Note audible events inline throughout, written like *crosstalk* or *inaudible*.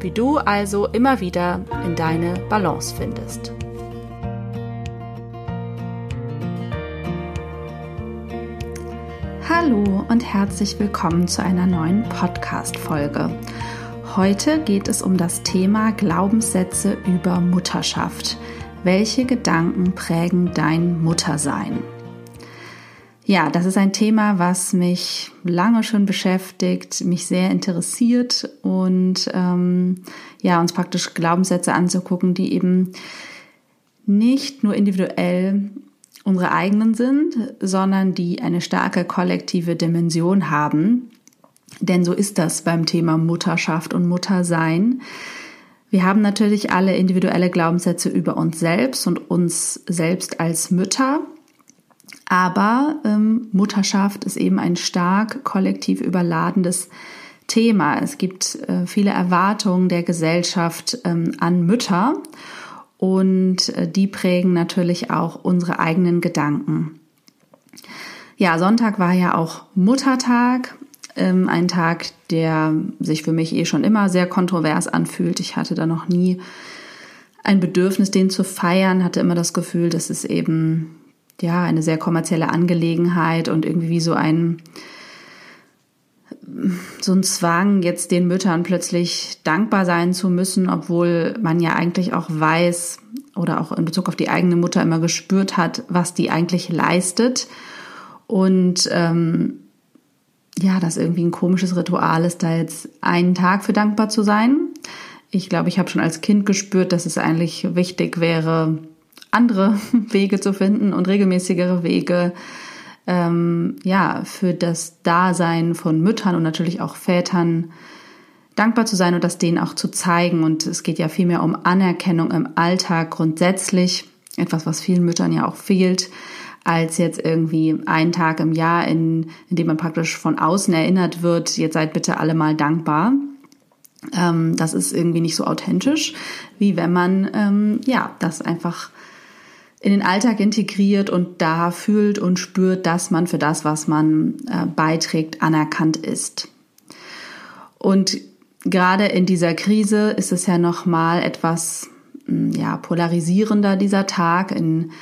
wie du also immer wieder in deine Balance findest. Hallo und herzlich willkommen zu einer neuen Podcast-Folge. Heute geht es um das Thema Glaubenssätze über Mutterschaft. Welche Gedanken prägen dein Muttersein? Ja, das ist ein Thema, was mich lange schon beschäftigt, mich sehr interessiert und ähm, ja, uns praktisch Glaubenssätze anzugucken, die eben nicht nur individuell unsere eigenen sind, sondern die eine starke kollektive Dimension haben. Denn so ist das beim Thema Mutterschaft und Muttersein. Wir haben natürlich alle individuelle Glaubenssätze über uns selbst und uns selbst als Mütter. Aber ähm, Mutterschaft ist eben ein stark kollektiv überladendes Thema. Es gibt äh, viele Erwartungen der Gesellschaft ähm, an Mütter und äh, die prägen natürlich auch unsere eigenen Gedanken. Ja, Sonntag war ja auch Muttertag, ähm, ein Tag, der sich für mich eh schon immer sehr kontrovers anfühlt. Ich hatte da noch nie ein Bedürfnis, den zu feiern, hatte immer das Gefühl, dass es eben ja, eine sehr kommerzielle Angelegenheit und irgendwie wie so ein, so ein Zwang, jetzt den Müttern plötzlich dankbar sein zu müssen, obwohl man ja eigentlich auch weiß oder auch in Bezug auf die eigene Mutter immer gespürt hat, was die eigentlich leistet. Und ähm, ja, das irgendwie ein komisches Ritual ist, da jetzt einen Tag für dankbar zu sein. Ich glaube, ich habe schon als Kind gespürt, dass es eigentlich wichtig wäre, andere *laughs* Wege zu finden und regelmäßigere Wege ähm, ja für das Dasein von Müttern und natürlich auch Vätern dankbar zu sein und das denen auch zu zeigen. Und es geht ja vielmehr um Anerkennung im Alltag grundsätzlich, etwas, was vielen Müttern ja auch fehlt, als jetzt irgendwie einen Tag im Jahr, in, in dem man praktisch von außen erinnert wird, jetzt seid bitte alle mal dankbar. Ähm, das ist irgendwie nicht so authentisch, wie wenn man ähm, ja das einfach in den Alltag integriert und da fühlt und spürt, dass man für das, was man äh, beiträgt, anerkannt ist. Und gerade in dieser Krise ist es ja noch mal etwas hm, ja polarisierender dieser Tag in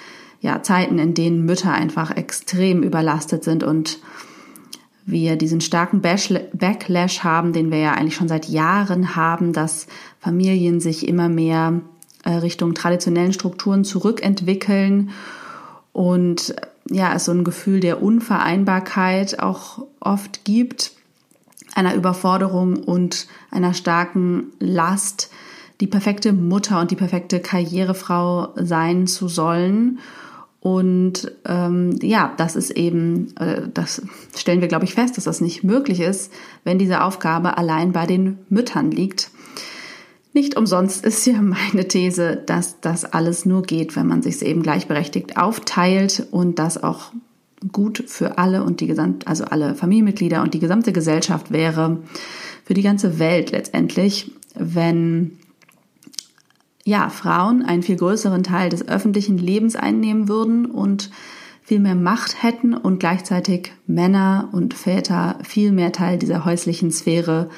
ja Zeiten, in denen Mütter einfach extrem überlastet sind und wir diesen starken Backlash haben, den wir ja eigentlich schon seit Jahren haben, dass Familien sich immer mehr Richtung traditionellen Strukturen zurückentwickeln und ja, es so ein Gefühl der Unvereinbarkeit auch oft gibt, einer Überforderung und einer starken Last, die perfekte Mutter und die perfekte Karrierefrau sein zu sollen. Und ähm, ja, das ist eben, äh, das stellen wir, glaube ich, fest, dass das nicht möglich ist, wenn diese Aufgabe allein bei den Müttern liegt. Nicht umsonst ist ja meine These, dass das alles nur geht, wenn man sich eben gleichberechtigt aufteilt und das auch gut für alle und die gesamt, also alle Familienmitglieder und die gesamte Gesellschaft wäre, für die ganze Welt letztendlich, wenn ja, Frauen einen viel größeren Teil des öffentlichen Lebens einnehmen würden und viel mehr Macht hätten und gleichzeitig Männer und Väter viel mehr Teil dieser häuslichen Sphäre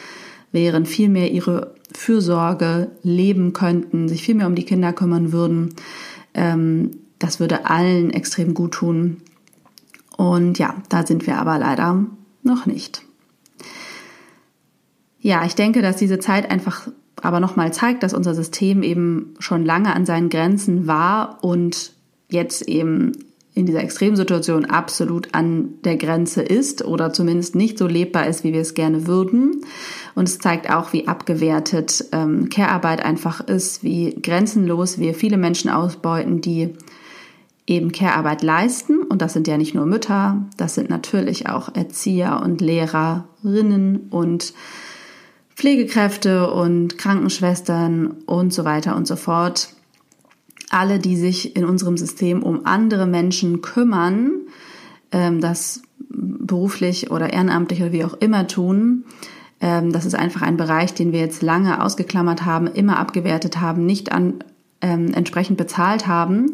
wären, viel mehr ihre Fürsorge leben könnten, sich viel mehr um die Kinder kümmern würden. Ähm, das würde allen extrem gut tun. Und ja, da sind wir aber leider noch nicht. Ja, ich denke, dass diese Zeit einfach aber nochmal zeigt, dass unser System eben schon lange an seinen Grenzen war und jetzt eben in dieser Extremsituation absolut an der Grenze ist oder zumindest nicht so lebbar ist, wie wir es gerne würden. Und es zeigt auch, wie abgewertet ähm, Care-Arbeit einfach ist, wie grenzenlos wir viele Menschen ausbeuten, die eben Care-Arbeit leisten. Und das sind ja nicht nur Mütter, das sind natürlich auch Erzieher und Lehrerinnen und Pflegekräfte und Krankenschwestern und so weiter und so fort. Alle, die sich in unserem System um andere Menschen kümmern, ähm, das beruflich oder ehrenamtlich oder wie auch immer tun, das ist einfach ein Bereich, den wir jetzt lange ausgeklammert haben, immer abgewertet haben, nicht an, ähm, entsprechend bezahlt haben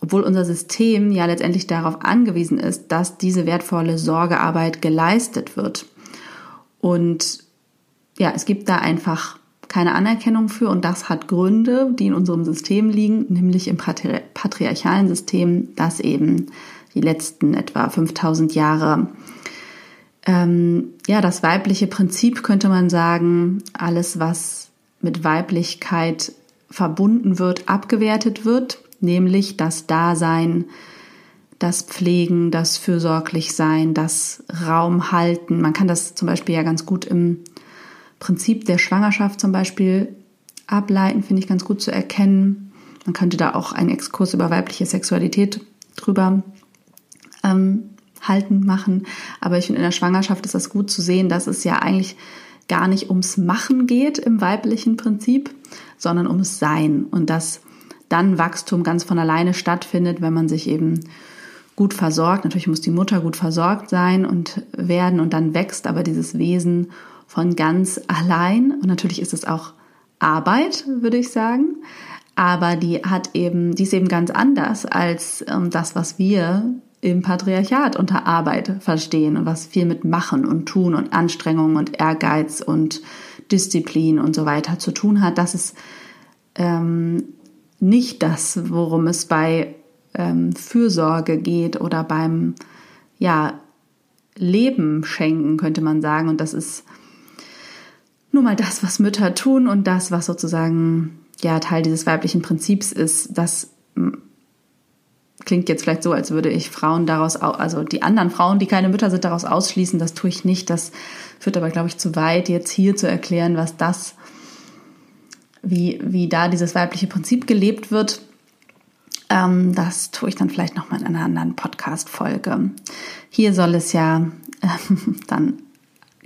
obwohl unser System ja letztendlich darauf angewiesen ist, dass diese wertvolle Sorgearbeit geleistet wird. Und ja, es gibt da einfach keine Anerkennung für und das hat Gründe, die in unserem System liegen, nämlich im patri patriarchalen System, das eben die letzten etwa 5000 Jahre ähm, ja, das weibliche Prinzip könnte man sagen, alles was mit Weiblichkeit verbunden wird, abgewertet wird nämlich das Dasein, das Pflegen, das Fürsorglichsein, das Raum halten. Man kann das zum Beispiel ja ganz gut im Prinzip der Schwangerschaft zum Beispiel ableiten, finde ich ganz gut zu erkennen. Man könnte da auch einen Exkurs über weibliche Sexualität drüber ähm, halten, machen. Aber ich finde, in der Schwangerschaft ist das gut zu sehen, dass es ja eigentlich gar nicht ums Machen geht im weiblichen Prinzip, sondern ums Sein. Und dass dann Wachstum ganz von alleine stattfindet, wenn man sich eben gut versorgt. Natürlich muss die Mutter gut versorgt sein und werden und dann wächst aber dieses Wesen von ganz allein. Und natürlich ist es auch Arbeit, würde ich sagen. Aber die hat eben, die ist eben ganz anders als ähm, das, was wir im Patriarchat unter Arbeit verstehen und was viel mit Machen und Tun und Anstrengung und Ehrgeiz und Disziplin und so weiter zu tun hat. Das ist ähm, nicht das, worum es bei ähm, Fürsorge geht oder beim ja, Leben schenken, könnte man sagen. Und das ist nur mal das, was Mütter tun und das, was sozusagen ja Teil dieses weiblichen Prinzips ist. Das hm, klingt jetzt vielleicht so, als würde ich Frauen daraus, also die anderen Frauen, die keine Mütter sind, daraus ausschließen. Das tue ich nicht. Das führt aber, glaube ich, zu weit, jetzt hier zu erklären, was das wie, wie da dieses weibliche Prinzip gelebt wird. Ähm, das tue ich dann vielleicht nochmal in einer anderen Podcast-Folge. Hier soll es ja äh, *laughs* dann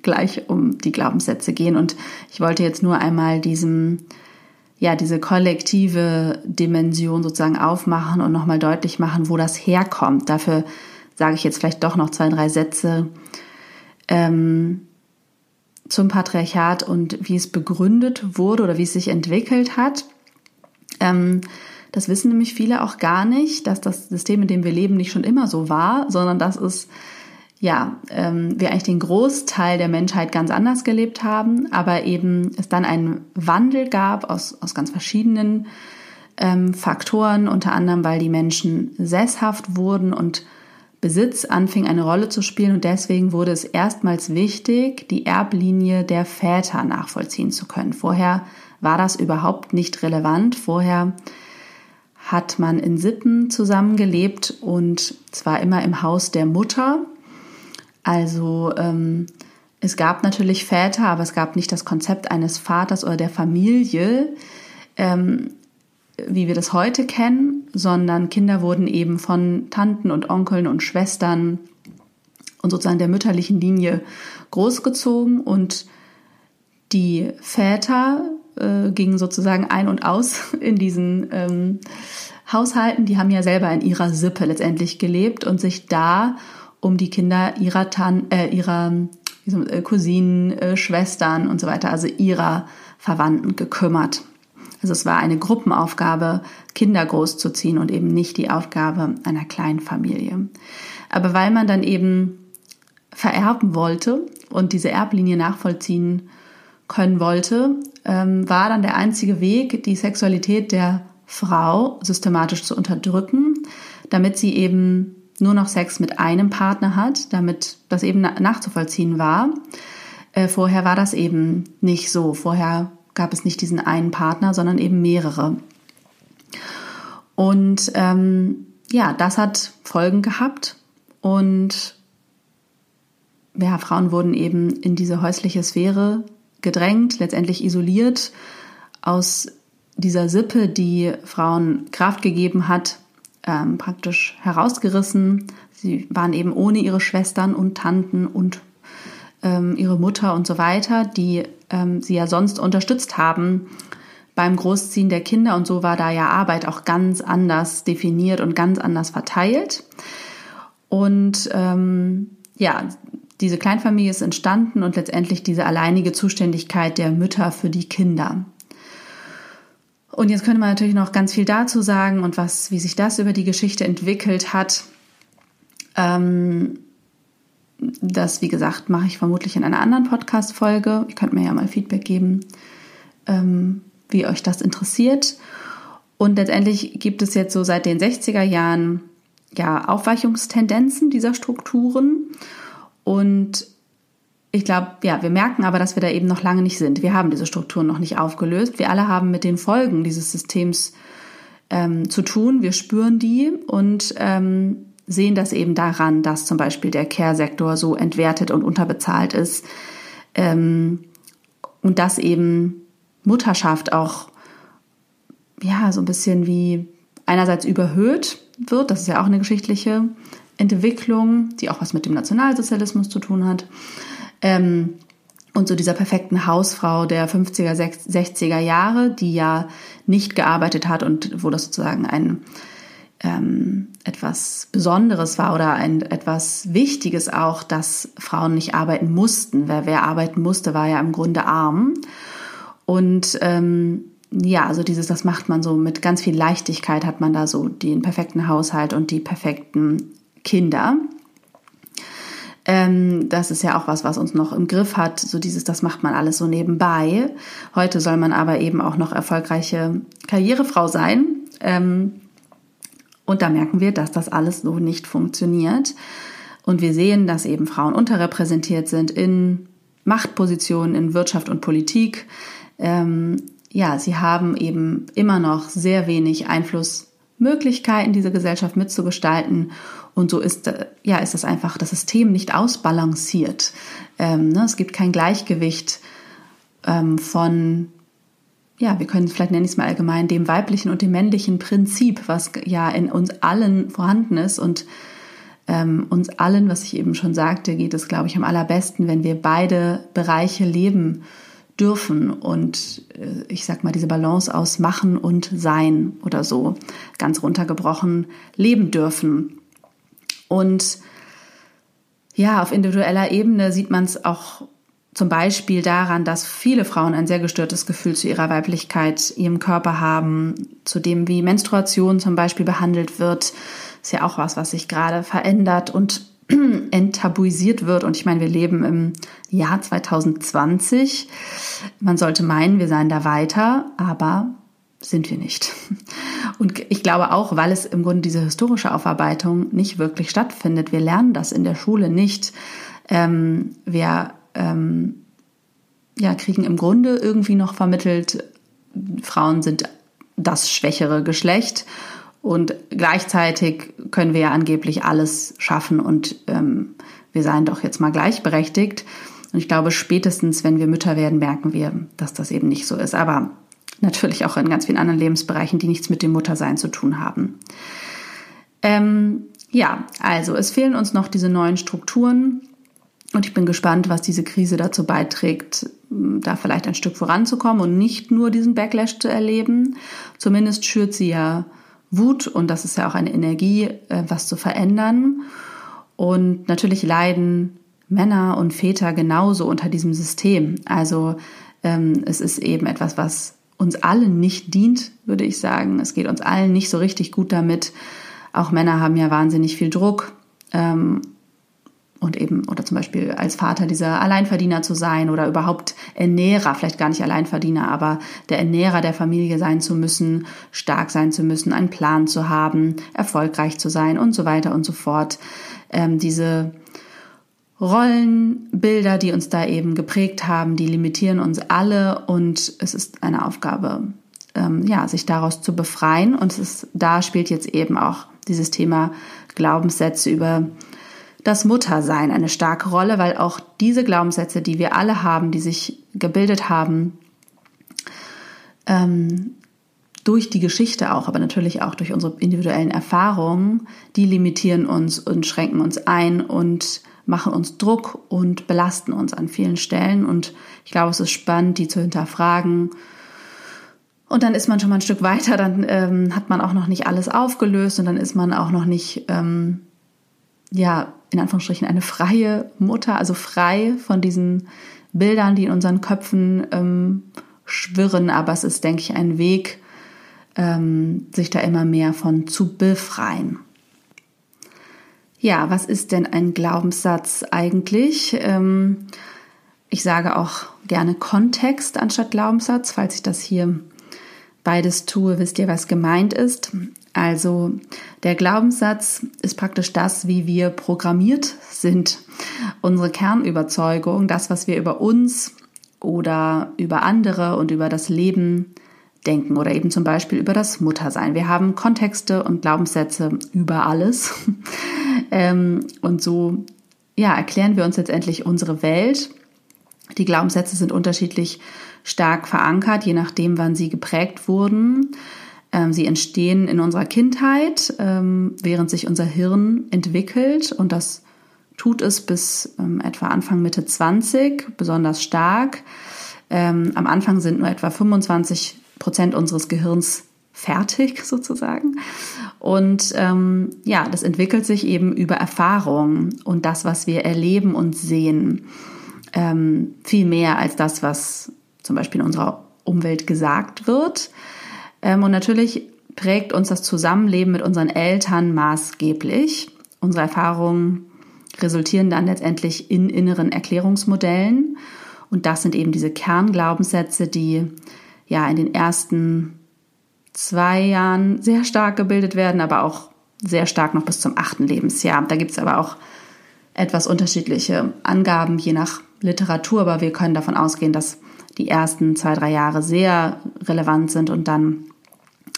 gleich um die Glaubenssätze gehen und ich wollte jetzt nur einmal diesem ja, diese kollektive Dimension sozusagen aufmachen und nochmal deutlich machen, wo das herkommt. Dafür sage ich jetzt vielleicht doch noch zwei, drei Sätze. Ähm, zum Patriarchat und wie es begründet wurde oder wie es sich entwickelt hat. Ähm, das wissen nämlich viele auch gar nicht, dass das System, in dem wir leben, nicht schon immer so war, sondern dass es ja, ähm, wir eigentlich den Großteil der Menschheit ganz anders gelebt haben, aber eben es dann einen Wandel gab aus, aus ganz verschiedenen ähm, Faktoren, unter anderem, weil die Menschen sesshaft wurden und Besitz anfing eine Rolle zu spielen und deswegen wurde es erstmals wichtig, die Erblinie der Väter nachvollziehen zu können. Vorher war das überhaupt nicht relevant. Vorher hat man in Sippen zusammengelebt und zwar immer im Haus der Mutter. Also ähm, es gab natürlich Väter, aber es gab nicht das Konzept eines Vaters oder der Familie. Ähm, wie wir das heute kennen, sondern Kinder wurden eben von Tanten und Onkeln und Schwestern und sozusagen der mütterlichen Linie großgezogen und die Väter äh, gingen sozusagen ein und aus *laughs* in diesen ähm, Haushalten. Die haben ja selber in ihrer Sippe letztendlich gelebt und sich da um die Kinder ihrer Tan äh, ihrer äh, Cousinen, äh, Schwestern und so weiter, also ihrer Verwandten gekümmert. Also es war eine Gruppenaufgabe, Kinder großzuziehen und eben nicht die Aufgabe einer kleinen Familie. Aber weil man dann eben vererben wollte und diese Erblinie nachvollziehen können wollte, ähm, war dann der einzige Weg, die Sexualität der Frau systematisch zu unterdrücken, damit sie eben nur noch Sex mit einem Partner hat, damit das eben nachzuvollziehen war. Äh, vorher war das eben nicht so. Vorher gab es nicht diesen einen Partner, sondern eben mehrere. Und ähm, ja, das hat Folgen gehabt und ja, Frauen wurden eben in diese häusliche Sphäre gedrängt, letztendlich isoliert aus dieser Sippe, die Frauen Kraft gegeben hat, ähm, praktisch herausgerissen. Sie waren eben ohne ihre Schwestern und Tanten und ähm, ihre Mutter und so weiter, die ähm, sie ja sonst unterstützt haben beim Großziehen der Kinder. Und so war da ja Arbeit auch ganz anders definiert und ganz anders verteilt. Und ähm, ja, diese Kleinfamilie ist entstanden und letztendlich diese alleinige Zuständigkeit der Mütter für die Kinder. Und jetzt könnte man natürlich noch ganz viel dazu sagen und was, wie sich das über die Geschichte entwickelt hat. Ähm, das, wie gesagt, mache ich vermutlich in einer anderen Podcast-Folge. Ihr könnt mir ja mal Feedback geben, ähm, wie euch das interessiert. Und letztendlich gibt es jetzt so seit den 60er Jahren ja Aufweichungstendenzen dieser Strukturen. Und ich glaube, ja, wir merken aber, dass wir da eben noch lange nicht sind. Wir haben diese Strukturen noch nicht aufgelöst. Wir alle haben mit den Folgen dieses Systems ähm, zu tun. Wir spüren die und ähm, sehen das eben daran, dass zum Beispiel der Care-Sektor so entwertet und unterbezahlt ist ähm, und dass eben Mutterschaft auch ja so ein bisschen wie einerseits überhöht wird. Das ist ja auch eine geschichtliche Entwicklung, die auch was mit dem Nationalsozialismus zu tun hat. Ähm, und so dieser perfekten Hausfrau der 50er, 60er Jahre, die ja nicht gearbeitet hat und wo das sozusagen ein ähm, etwas Besonderes war oder ein etwas Wichtiges auch, dass Frauen nicht arbeiten mussten. Wer, wer arbeiten musste, war ja im Grunde arm. Und ähm, ja, also dieses, das macht man so mit ganz viel Leichtigkeit, hat man da so den perfekten Haushalt und die perfekten Kinder. Ähm, das ist ja auch was, was uns noch im Griff hat. So dieses, das macht man alles so nebenbei. Heute soll man aber eben auch noch erfolgreiche Karrierefrau sein. Ähm, und da merken wir, dass das alles so nicht funktioniert. Und wir sehen, dass eben Frauen unterrepräsentiert sind in Machtpositionen in Wirtschaft und Politik. Ähm, ja, sie haben eben immer noch sehr wenig Einflussmöglichkeiten, diese Gesellschaft mitzugestalten. Und so ist, äh, ja, ist das einfach das System nicht ausbalanciert. Ähm, ne? Es gibt kein Gleichgewicht ähm, von, ja, wir können vielleicht nennen ich es mal allgemein, dem weiblichen und dem männlichen Prinzip, was ja in uns allen vorhanden ist und ähm, uns allen, was ich eben schon sagte, geht es, glaube ich, am allerbesten, wenn wir beide Bereiche leben dürfen und äh, ich sag mal diese Balance aus machen und sein oder so ganz runtergebrochen leben dürfen. Und ja, auf individueller Ebene sieht man es auch zum Beispiel daran, dass viele Frauen ein sehr gestörtes Gefühl zu ihrer Weiblichkeit, ihrem Körper haben, zu dem, wie Menstruation zum Beispiel behandelt wird. Ist ja auch was, was sich gerade verändert und *clears throat* enttabuisiert wird. Und ich meine, wir leben im Jahr 2020. Man sollte meinen, wir seien da weiter, aber sind wir nicht. Und ich glaube auch, weil es im Grunde diese historische Aufarbeitung nicht wirklich stattfindet. Wir lernen das in der Schule nicht. Ähm, wir ähm, ja, kriegen im Grunde irgendwie noch vermittelt, Frauen sind das schwächere Geschlecht und gleichzeitig können wir ja angeblich alles schaffen und ähm, wir seien doch jetzt mal gleichberechtigt. Und ich glaube, spätestens, wenn wir Mütter werden, merken wir, dass das eben nicht so ist. Aber natürlich auch in ganz vielen anderen Lebensbereichen, die nichts mit dem Muttersein zu tun haben. Ähm, ja, also es fehlen uns noch diese neuen Strukturen und ich bin gespannt, was diese Krise dazu beiträgt, da vielleicht ein Stück voranzukommen und nicht nur diesen Backlash zu erleben. Zumindest schürt sie ja Wut und das ist ja auch eine Energie, äh, was zu verändern. Und natürlich leiden Männer und Väter genauso unter diesem System. Also ähm, es ist eben etwas, was uns allen nicht dient, würde ich sagen. Es geht uns allen nicht so richtig gut damit. Auch Männer haben ja wahnsinnig viel Druck. Ähm, und eben, oder zum Beispiel als Vater dieser Alleinverdiener zu sein oder überhaupt Ernährer, vielleicht gar nicht Alleinverdiener, aber der Ernährer der Familie sein zu müssen, stark sein zu müssen, einen Plan zu haben, erfolgreich zu sein und so weiter und so fort. Ähm, diese Rollenbilder, die uns da eben geprägt haben, die limitieren uns alle und es ist eine Aufgabe, ähm, ja, sich daraus zu befreien. Und ist, da spielt jetzt eben auch dieses Thema Glaubenssätze über das Muttersein eine starke Rolle, weil auch diese Glaubenssätze, die wir alle haben, die sich gebildet haben, ähm, durch die Geschichte auch, aber natürlich auch durch unsere individuellen Erfahrungen, die limitieren uns und schränken uns ein und machen uns Druck und belasten uns an vielen Stellen. Und ich glaube, es ist spannend, die zu hinterfragen. Und dann ist man schon mal ein Stück weiter, dann ähm, hat man auch noch nicht alles aufgelöst und dann ist man auch noch nicht, ähm, ja, in Anführungsstrichen eine freie Mutter, also frei von diesen Bildern, die in unseren Köpfen ähm, schwirren. Aber es ist, denke ich, ein Weg, ähm, sich da immer mehr von zu befreien. Ja, was ist denn ein Glaubenssatz eigentlich? Ähm, ich sage auch gerne Kontext anstatt Glaubenssatz. Falls ich das hier beides tue, wisst ihr, was gemeint ist. Also der Glaubenssatz ist praktisch das, wie wir programmiert sind. Unsere Kernüberzeugung, das, was wir über uns oder über andere und über das Leben denken oder eben zum Beispiel über das Muttersein. Wir haben Kontexte und Glaubenssätze über alles. Ähm, und so ja, erklären wir uns letztendlich unsere Welt. Die Glaubenssätze sind unterschiedlich stark verankert, je nachdem, wann sie geprägt wurden. Ähm, sie entstehen in unserer Kindheit, ähm, während sich unser Hirn entwickelt und das tut es bis etwa Anfang Mitte 20 besonders stark. Am Anfang sind nur etwa 25 Prozent unseres Gehirns fertig *laughs* sozusagen. Und ähm, ja, das entwickelt sich eben über Erfahrung und das, was wir erleben und sehen, ähm, viel mehr als das, was zum Beispiel in unserer Umwelt gesagt wird. Ähm, und natürlich prägt uns das Zusammenleben mit unseren Eltern maßgeblich. Unsere Erfahrungen resultieren dann letztendlich in inneren Erklärungsmodellen. Und das sind eben diese Kernglaubenssätze, die ja in den ersten zwei Jahren sehr stark gebildet werden, aber auch sehr stark noch bis zum achten Lebensjahr. Da gibt es aber auch etwas unterschiedliche Angaben je nach Literatur, aber wir können davon ausgehen, dass die ersten zwei, drei Jahre sehr relevant sind und dann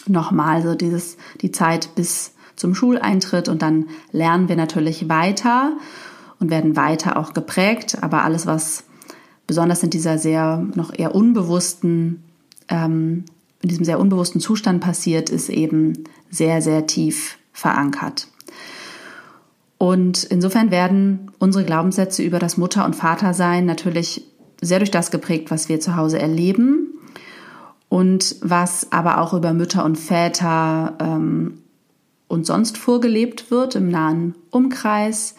nochmal so dieses, die Zeit bis zum Schuleintritt und dann lernen wir natürlich weiter und werden weiter auch geprägt, aber alles, was besonders in dieser sehr noch eher unbewussten ähm, in diesem sehr unbewussten Zustand passiert, ist eben sehr, sehr tief verankert. Und insofern werden unsere Glaubenssätze über das Mutter- und Vatersein natürlich sehr durch das geprägt, was wir zu Hause erleben und was aber auch über Mütter und Väter ähm, und sonst vorgelebt wird im nahen Umkreis,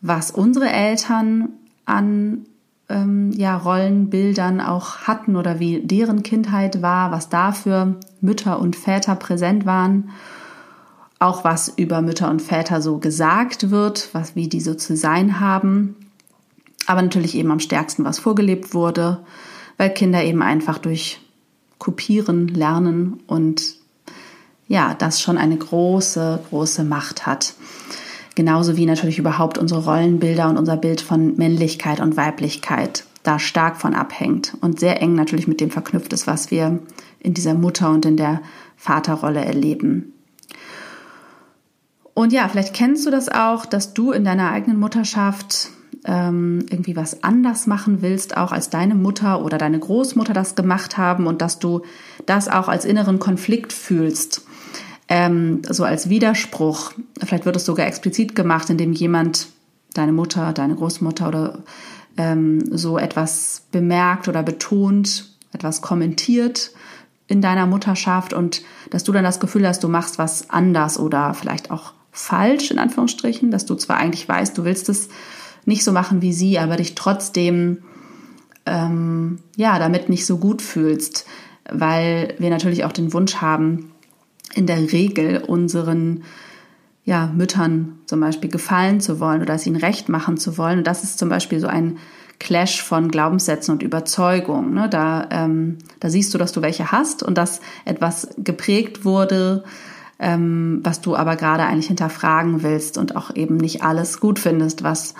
was unsere Eltern an ähm, ja, Rollenbildern auch hatten oder wie deren Kindheit war, was da für Mütter und Väter präsent waren, auch was über Mütter und Väter so gesagt wird, was wie die so zu sein haben, aber natürlich eben am stärksten, was vorgelebt wurde, weil Kinder eben einfach durch Kopieren lernen und ja, das schon eine große, große Macht hat. Genauso wie natürlich überhaupt unsere Rollenbilder und unser Bild von Männlichkeit und Weiblichkeit da stark von abhängt und sehr eng natürlich mit dem verknüpft ist, was wir in dieser Mutter und in der Vaterrolle erleben. Und ja, vielleicht kennst du das auch, dass du in deiner eigenen Mutterschaft ähm, irgendwie was anders machen willst, auch als deine Mutter oder deine Großmutter das gemacht haben und dass du das auch als inneren Konflikt fühlst ähm, so als Widerspruch. Vielleicht wird es sogar explizit gemacht, indem jemand, deine Mutter, deine Großmutter oder ähm, so etwas bemerkt oder betont, etwas kommentiert in deiner Mutterschaft und dass du dann das Gefühl hast, du machst was anders oder vielleicht auch falsch in Anführungsstrichen, dass du zwar eigentlich weißt, du willst es nicht so machen wie sie, aber dich trotzdem ähm, ja damit nicht so gut fühlst, weil wir natürlich auch den Wunsch haben, in der Regel unseren ja, Müttern zum Beispiel gefallen zu wollen oder es ihnen recht machen zu wollen. Und das ist zum Beispiel so ein Clash von Glaubenssätzen und Überzeugungen. Ne? Da, ähm, da siehst du, dass du welche hast und dass etwas geprägt wurde, ähm, was du aber gerade eigentlich hinterfragen willst und auch eben nicht alles gut findest, was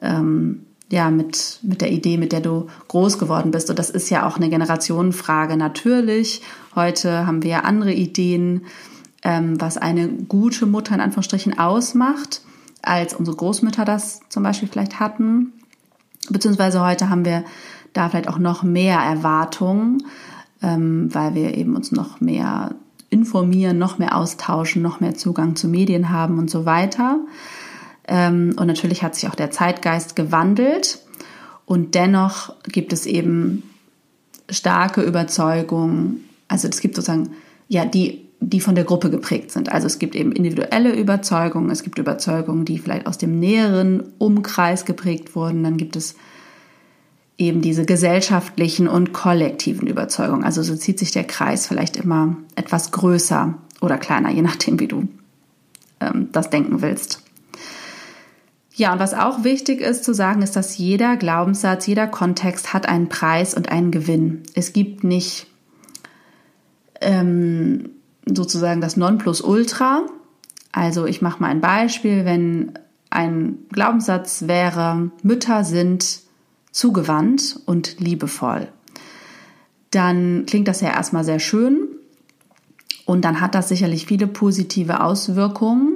ähm, ja, mit, mit der Idee, mit der du groß geworden bist. Und das ist ja auch eine Generationenfrage. Natürlich, heute haben wir andere Ideen, ähm, was eine gute Mutter in Anführungsstrichen ausmacht, als unsere Großmütter das zum Beispiel vielleicht hatten. Beziehungsweise heute haben wir da vielleicht auch noch mehr Erwartungen, ähm, weil wir eben uns noch mehr informieren, noch mehr austauschen, noch mehr Zugang zu Medien haben und so weiter. Ähm, und natürlich hat sich auch der Zeitgeist gewandelt. Und dennoch gibt es eben starke Überzeugungen. Also es gibt sozusagen, ja, die, die von der Gruppe geprägt sind. Also es gibt eben individuelle Überzeugungen, es gibt Überzeugungen, die vielleicht aus dem näheren Umkreis geprägt wurden. Dann gibt es eben diese gesellschaftlichen und kollektiven Überzeugungen. Also so zieht sich der Kreis vielleicht immer etwas größer oder kleiner, je nachdem, wie du ähm, das denken willst. Ja, und was auch wichtig ist zu sagen, ist, dass jeder Glaubenssatz, jeder Kontext hat einen Preis und einen Gewinn. Es gibt nicht ähm, sozusagen das Nonplusultra. Also ich mache mal ein Beispiel, wenn ein Glaubenssatz wäre, Mütter sind zugewandt und liebevoll, dann klingt das ja erstmal sehr schön und dann hat das sicherlich viele positive Auswirkungen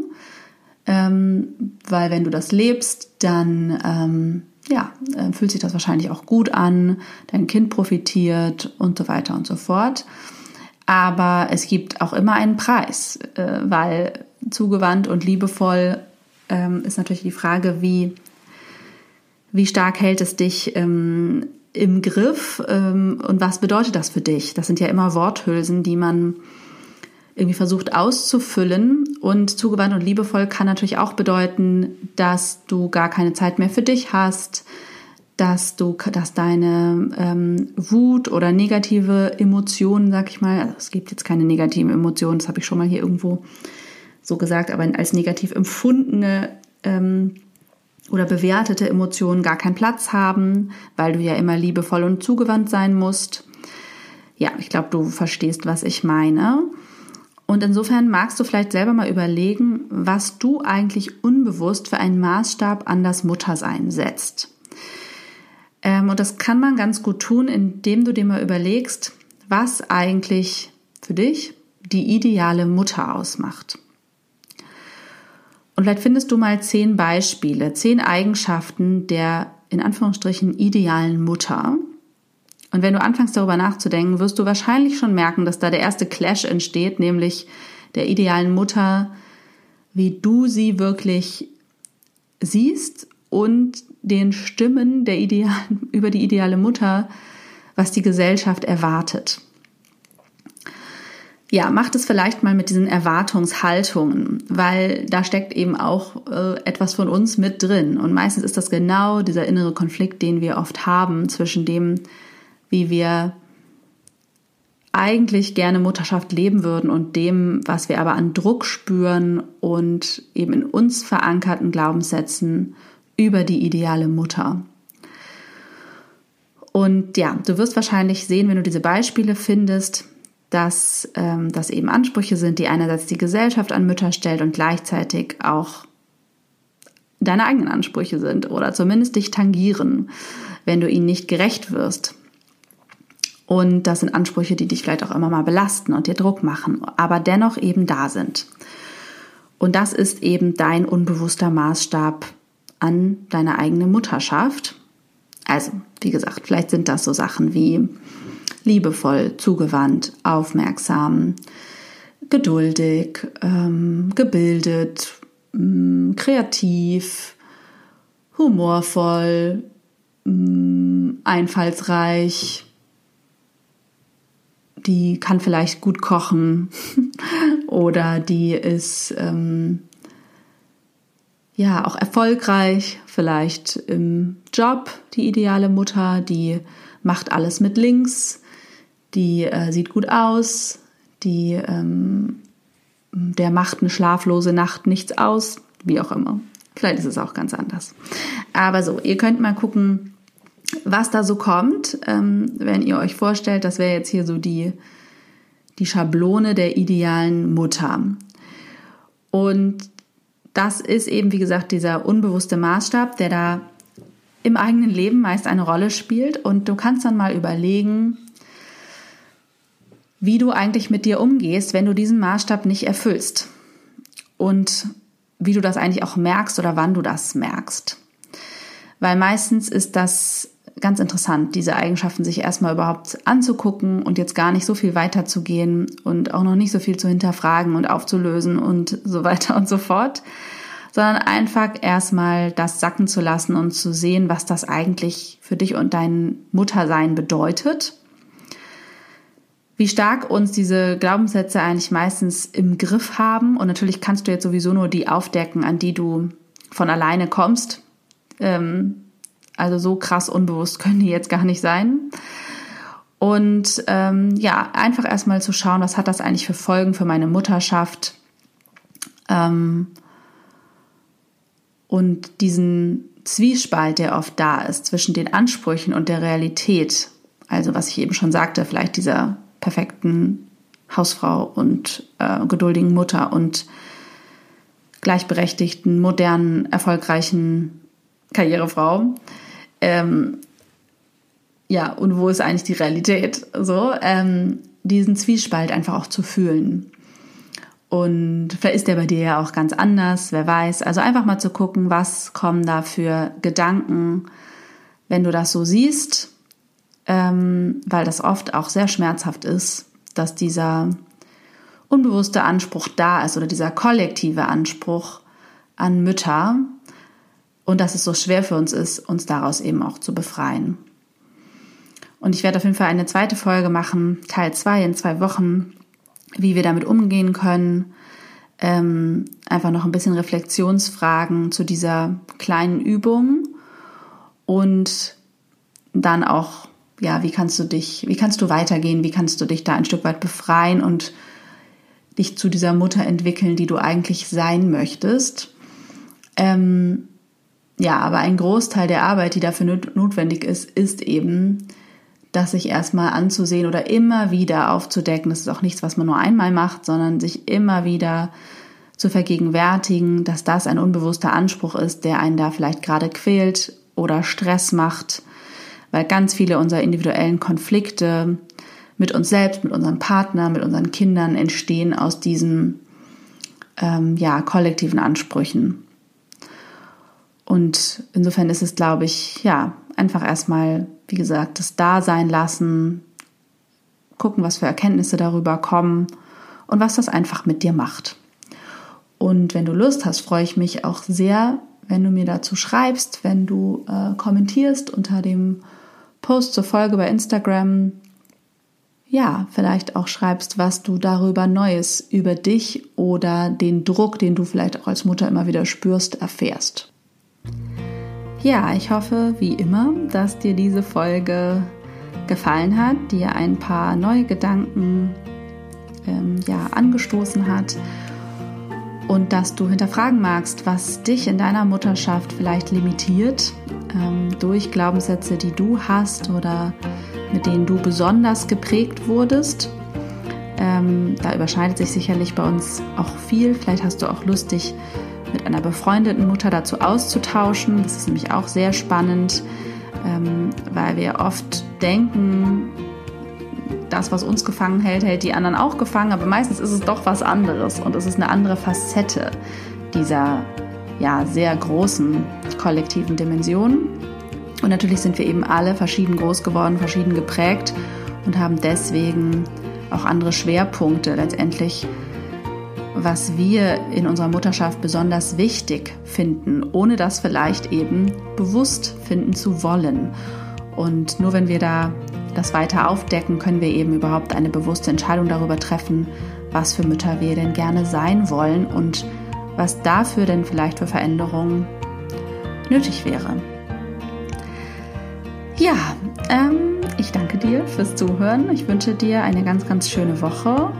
ähm, weil wenn du das lebst, dann ähm, ja, äh, fühlt sich das wahrscheinlich auch gut an, dein Kind profitiert und so weiter und so fort. Aber es gibt auch immer einen Preis, äh, weil zugewandt und liebevoll ähm, ist natürlich die Frage, wie, wie stark hält es dich ähm, im Griff ähm, und was bedeutet das für dich? Das sind ja immer Worthülsen, die man irgendwie versucht auszufüllen. Und zugewandt und liebevoll kann natürlich auch bedeuten, dass du gar keine Zeit mehr für dich hast, dass du, dass deine ähm, Wut oder negative Emotionen, sag ich mal, also es gibt jetzt keine negativen Emotionen, das habe ich schon mal hier irgendwo so gesagt, aber als negativ empfundene ähm, oder bewertete Emotionen gar keinen Platz haben, weil du ja immer liebevoll und zugewandt sein musst. Ja, ich glaube, du verstehst, was ich meine. Und insofern magst du vielleicht selber mal überlegen, was du eigentlich unbewusst für einen Maßstab an das Muttersein setzt. Ähm, und das kann man ganz gut tun, indem du dir mal überlegst, was eigentlich für dich die ideale Mutter ausmacht. Und vielleicht findest du mal zehn Beispiele, zehn Eigenschaften der in Anführungsstrichen idealen Mutter, und wenn du anfängst darüber nachzudenken, wirst du wahrscheinlich schon merken, dass da der erste Clash entsteht, nämlich der idealen Mutter, wie du sie wirklich siehst und den Stimmen der idealen, *laughs* über die ideale Mutter, was die Gesellschaft erwartet. Ja, macht es vielleicht mal mit diesen Erwartungshaltungen, weil da steckt eben auch äh, etwas von uns mit drin. Und meistens ist das genau dieser innere Konflikt, den wir oft haben zwischen dem, wie wir eigentlich gerne Mutterschaft leben würden und dem, was wir aber an Druck spüren und eben in uns verankerten Glaubenssätzen über die ideale Mutter. Und ja, du wirst wahrscheinlich sehen, wenn du diese Beispiele findest, dass ähm, das eben Ansprüche sind, die einerseits die Gesellschaft an Mütter stellt und gleichzeitig auch deine eigenen Ansprüche sind oder zumindest dich tangieren, wenn du ihnen nicht gerecht wirst. Und das sind Ansprüche, die dich vielleicht auch immer mal belasten und dir Druck machen, aber dennoch eben da sind. Und das ist eben dein unbewusster Maßstab an deine eigene Mutterschaft. Also, wie gesagt, vielleicht sind das so Sachen wie liebevoll, zugewandt, aufmerksam, geduldig, ähm, gebildet, ähm, kreativ, humorvoll, ähm, einfallsreich, die kann vielleicht gut kochen *laughs* oder die ist ähm, ja auch erfolgreich, vielleicht im Job, die ideale Mutter, die macht alles mit links, die äh, sieht gut aus, die ähm, der macht eine schlaflose Nacht nichts aus, wie auch immer. Vielleicht ist es auch ganz anders. Aber so, ihr könnt mal gucken, was da so kommt, ähm, wenn ihr euch vorstellt, das wäre jetzt hier so die, die Schablone der idealen Mutter. Und das ist eben, wie gesagt, dieser unbewusste Maßstab, der da im eigenen Leben meist eine Rolle spielt und du kannst dann mal überlegen, wie du eigentlich mit dir umgehst, wenn du diesen Maßstab nicht erfüllst und wie du das eigentlich auch merkst oder wann du das merkst. Weil meistens ist das ganz interessant, diese Eigenschaften sich erstmal überhaupt anzugucken und jetzt gar nicht so viel weiterzugehen und auch noch nicht so viel zu hinterfragen und aufzulösen und so weiter und so fort, sondern einfach erstmal das sacken zu lassen und zu sehen, was das eigentlich für dich und dein Muttersein bedeutet. Wie stark uns diese Glaubenssätze eigentlich meistens im Griff haben. Und natürlich kannst du jetzt sowieso nur die aufdecken, an die du von alleine kommst. Ähm, also so krass unbewusst *laughs* können die jetzt gar nicht sein. Und ähm, ja, einfach erstmal zu schauen, was hat das eigentlich für Folgen für meine Mutterschaft. Ähm, und diesen Zwiespalt, der oft da ist zwischen den Ansprüchen und der Realität. Also was ich eben schon sagte, vielleicht dieser perfekten Hausfrau und äh, geduldigen Mutter und gleichberechtigten, modernen, erfolgreichen Karrierefrau. Ähm, ja, und wo ist eigentlich die Realität? So, ähm, diesen Zwiespalt einfach auch zu fühlen. Und vielleicht ist der bei dir ja auch ganz anders, wer weiß. Also einfach mal zu gucken, was kommen da für Gedanken, wenn du das so siehst, ähm, weil das oft auch sehr schmerzhaft ist, dass dieser unbewusste Anspruch da ist oder dieser kollektive Anspruch an Mütter, und dass es so schwer für uns ist, uns daraus eben auch zu befreien. Und ich werde auf jeden Fall eine zweite Folge machen, Teil 2 in zwei Wochen, wie wir damit umgehen können. Ähm, einfach noch ein bisschen Reflexionsfragen zu dieser kleinen Übung und dann auch, ja, wie kannst du dich, wie kannst du weitergehen, wie kannst du dich da ein Stück weit befreien und dich zu dieser Mutter entwickeln, die du eigentlich sein möchtest. Ähm, ja, aber ein Großteil der Arbeit, die dafür notwendig ist, ist eben, das sich erstmal anzusehen oder immer wieder aufzudecken. Das ist auch nichts, was man nur einmal macht, sondern sich immer wieder zu vergegenwärtigen, dass das ein unbewusster Anspruch ist, der einen da vielleicht gerade quält oder Stress macht, weil ganz viele unserer individuellen Konflikte mit uns selbst, mit unserem Partner, mit unseren Kindern entstehen aus diesen ähm, ja, kollektiven Ansprüchen. Und insofern ist es, glaube ich, ja, einfach erstmal, wie gesagt, das Dasein lassen, gucken, was für Erkenntnisse darüber kommen und was das einfach mit dir macht. Und wenn du Lust hast, freue ich mich auch sehr, wenn du mir dazu schreibst, wenn du äh, kommentierst unter dem Post zur Folge bei Instagram. Ja, vielleicht auch schreibst, was du darüber Neues über dich oder den Druck, den du vielleicht auch als Mutter immer wieder spürst, erfährst. Ja, ich hoffe wie immer, dass dir diese Folge gefallen hat, dir ein paar neue Gedanken ähm, ja, angestoßen hat und dass du hinterfragen magst, was dich in deiner Mutterschaft vielleicht limitiert ähm, durch Glaubenssätze, die du hast oder mit denen du besonders geprägt wurdest. Ähm, da überschneidet sich sicherlich bei uns auch viel. Vielleicht hast du auch Lust, dich mit einer befreundeten Mutter dazu auszutauschen. Das ist nämlich auch sehr spannend, ähm, weil wir oft denken, das, was uns gefangen hält, hält die anderen auch gefangen, aber meistens ist es doch was anderes und es ist eine andere Facette dieser ja, sehr großen kollektiven Dimension. Und natürlich sind wir eben alle verschieden groß geworden, verschieden geprägt und haben deswegen auch andere Schwerpunkte letztendlich was wir in unserer Mutterschaft besonders wichtig finden, ohne das vielleicht eben bewusst finden zu wollen. Und nur wenn wir da das weiter aufdecken, können wir eben überhaupt eine bewusste Entscheidung darüber treffen, was für Mütter wir denn gerne sein wollen und was dafür denn vielleicht für Veränderungen nötig wäre. Ja, ähm, ich danke dir fürs Zuhören. Ich wünsche dir eine ganz, ganz schöne Woche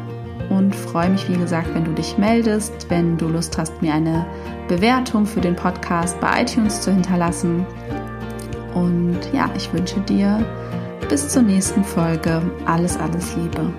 und freue mich, wie gesagt, wenn du dich meldest, wenn du Lust hast, mir eine Bewertung für den Podcast bei iTunes zu hinterlassen. Und ja, ich wünsche dir bis zur nächsten Folge alles, alles Liebe.